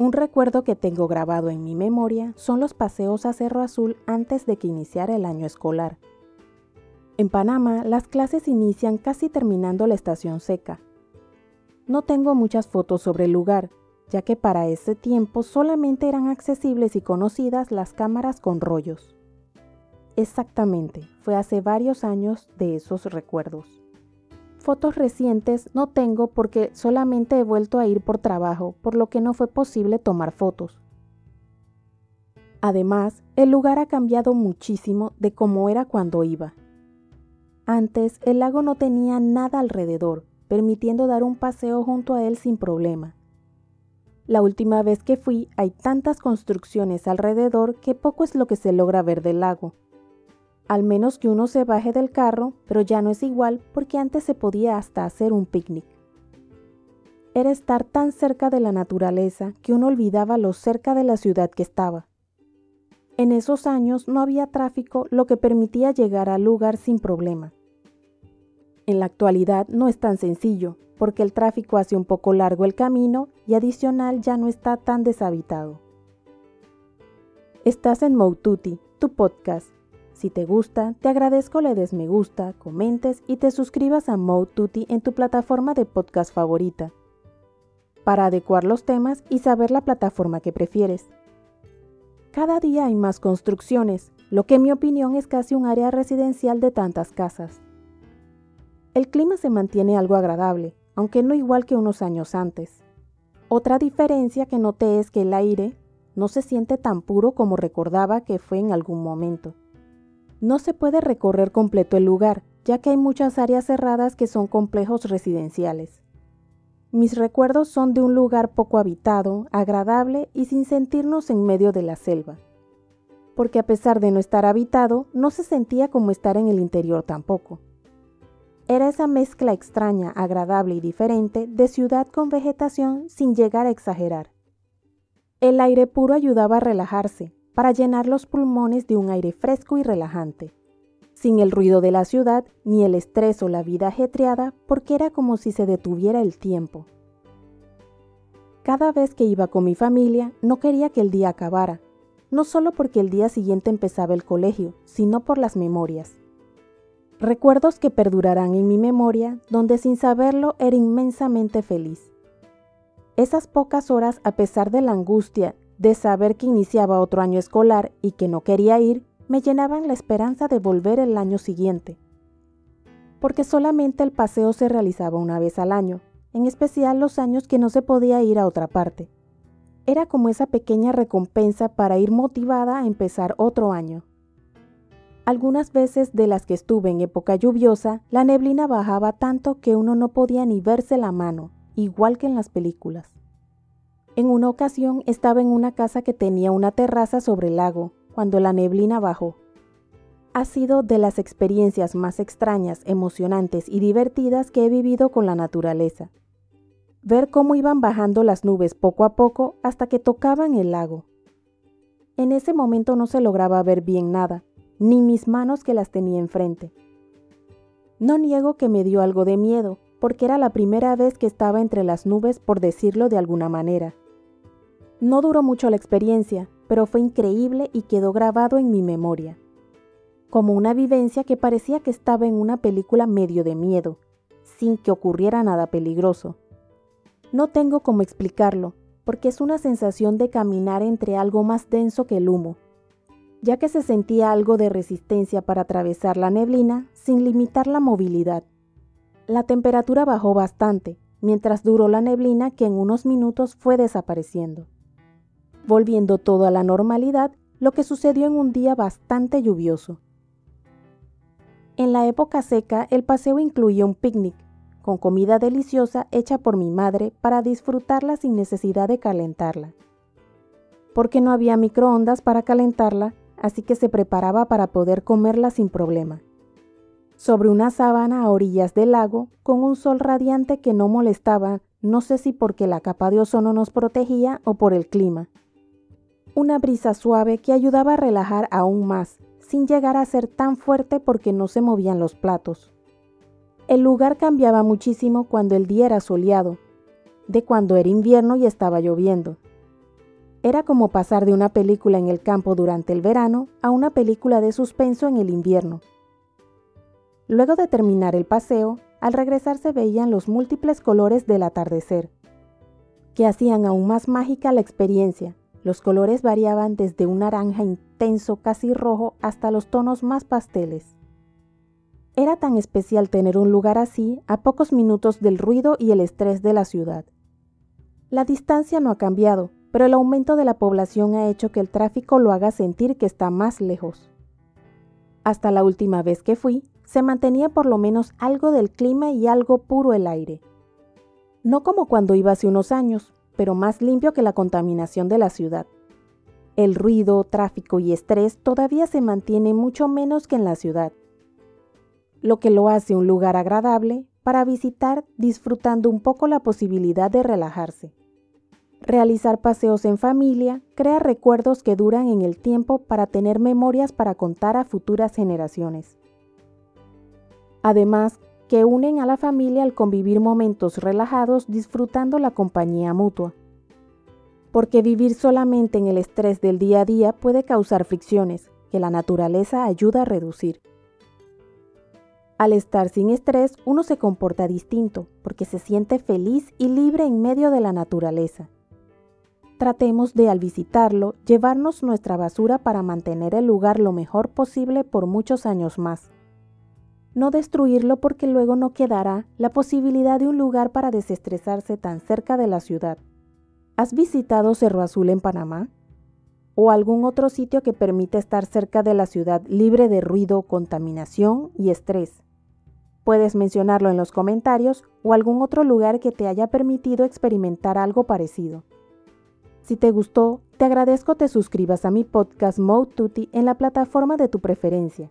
Un recuerdo que tengo grabado en mi memoria son los paseos a Cerro Azul antes de que iniciara el año escolar. En Panamá, las clases inician casi terminando la estación seca. No tengo muchas fotos sobre el lugar, ya que para ese tiempo solamente eran accesibles y conocidas las cámaras con rollos. Exactamente, fue hace varios años de esos recuerdos. Fotos recientes no tengo porque solamente he vuelto a ir por trabajo, por lo que no fue posible tomar fotos. Además, el lugar ha cambiado muchísimo de cómo era cuando iba. Antes, el lago no tenía nada alrededor, permitiendo dar un paseo junto a él sin problema. La última vez que fui hay tantas construcciones alrededor que poco es lo que se logra ver del lago al menos que uno se baje del carro, pero ya no es igual porque antes se podía hasta hacer un picnic. Era estar tan cerca de la naturaleza que uno olvidaba lo cerca de la ciudad que estaba. En esos años no había tráfico, lo que permitía llegar al lugar sin problema. En la actualidad no es tan sencillo, porque el tráfico hace un poco largo el camino y adicional ya no está tan deshabitado. Estás en Moututi, tu podcast, si te gusta, te agradezco le des me gusta, comentes y te suscribas a Mode Tutti en tu plataforma de podcast favorita para adecuar los temas y saber la plataforma que prefieres. Cada día hay más construcciones, lo que en mi opinión es casi un área residencial de tantas casas. El clima se mantiene algo agradable, aunque no igual que unos años antes. Otra diferencia que noté es que el aire no se siente tan puro como recordaba que fue en algún momento. No se puede recorrer completo el lugar, ya que hay muchas áreas cerradas que son complejos residenciales. Mis recuerdos son de un lugar poco habitado, agradable y sin sentirnos en medio de la selva. Porque a pesar de no estar habitado, no se sentía como estar en el interior tampoco. Era esa mezcla extraña, agradable y diferente de ciudad con vegetación sin llegar a exagerar. El aire puro ayudaba a relajarse, para llenar los pulmones de un aire fresco y relajante, sin el ruido de la ciudad ni el estrés o la vida ajetreada, porque era como si se detuviera el tiempo. Cada vez que iba con mi familia, no quería que el día acabara, no solo porque el día siguiente empezaba el colegio, sino por las memorias. Recuerdos que perdurarán en mi memoria, donde sin saberlo era inmensamente feliz. Esas pocas horas, a pesar de la angustia de saber que iniciaba otro año escolar y que no quería ir, me llenaban la esperanza de volver el año siguiente. Porque solamente el paseo se realizaba una vez al año, en especial los años que no se podía ir a otra parte. Era como esa pequeña recompensa para ir motivada a empezar otro año. Algunas veces de las que estuve en época lluviosa, la neblina bajaba tanto que uno no podía ni verse la mano, igual que en las películas. En una ocasión estaba en una casa que tenía una terraza sobre el lago, cuando la neblina bajó. Ha sido de las experiencias más extrañas, emocionantes y divertidas que he vivido con la naturaleza. Ver cómo iban bajando las nubes poco a poco hasta que tocaban el lago. En ese momento no se lograba ver bien nada, ni mis manos que las tenía enfrente. No niego que me dio algo de miedo, porque era la primera vez que estaba entre las nubes, por decirlo de alguna manera. No duró mucho la experiencia, pero fue increíble y quedó grabado en mi memoria, como una vivencia que parecía que estaba en una película medio de miedo, sin que ocurriera nada peligroso. No tengo cómo explicarlo, porque es una sensación de caminar entre algo más denso que el humo, ya que se sentía algo de resistencia para atravesar la neblina sin limitar la movilidad. La temperatura bajó bastante, mientras duró la neblina que en unos minutos fue desapareciendo volviendo todo a la normalidad, lo que sucedió en un día bastante lluvioso. En la época seca, el paseo incluía un picnic, con comida deliciosa hecha por mi madre para disfrutarla sin necesidad de calentarla. Porque no había microondas para calentarla, así que se preparaba para poder comerla sin problema. Sobre una sábana a orillas del lago, con un sol radiante que no molestaba, no sé si porque la capa de ozono nos protegía o por el clima una brisa suave que ayudaba a relajar aún más, sin llegar a ser tan fuerte porque no se movían los platos. El lugar cambiaba muchísimo cuando el día era soleado, de cuando era invierno y estaba lloviendo. Era como pasar de una película en el campo durante el verano a una película de suspenso en el invierno. Luego de terminar el paseo, al regresar se veían los múltiples colores del atardecer, que hacían aún más mágica la experiencia. Los colores variaban desde un naranja intenso casi rojo hasta los tonos más pasteles. Era tan especial tener un lugar así a pocos minutos del ruido y el estrés de la ciudad. La distancia no ha cambiado, pero el aumento de la población ha hecho que el tráfico lo haga sentir que está más lejos. Hasta la última vez que fui, se mantenía por lo menos algo del clima y algo puro el aire. No como cuando iba hace unos años, pero más limpio que la contaminación de la ciudad. El ruido, tráfico y estrés todavía se mantiene mucho menos que en la ciudad, lo que lo hace un lugar agradable para visitar disfrutando un poco la posibilidad de relajarse. Realizar paseos en familia crea recuerdos que duran en el tiempo para tener memorias para contar a futuras generaciones. Además, que unen a la familia al convivir momentos relajados disfrutando la compañía mutua. Porque vivir solamente en el estrés del día a día puede causar fricciones, que la naturaleza ayuda a reducir. Al estar sin estrés, uno se comporta distinto, porque se siente feliz y libre en medio de la naturaleza. Tratemos de, al visitarlo, llevarnos nuestra basura para mantener el lugar lo mejor posible por muchos años más. No destruirlo porque luego no quedará la posibilidad de un lugar para desestresarse tan cerca de la ciudad. ¿Has visitado Cerro Azul en Panamá? ¿O algún otro sitio que permite estar cerca de la ciudad libre de ruido, contaminación y estrés? Puedes mencionarlo en los comentarios o algún otro lugar que te haya permitido experimentar algo parecido. Si te gustó, te agradezco te suscribas a mi podcast Mode Tutti en la plataforma de tu preferencia.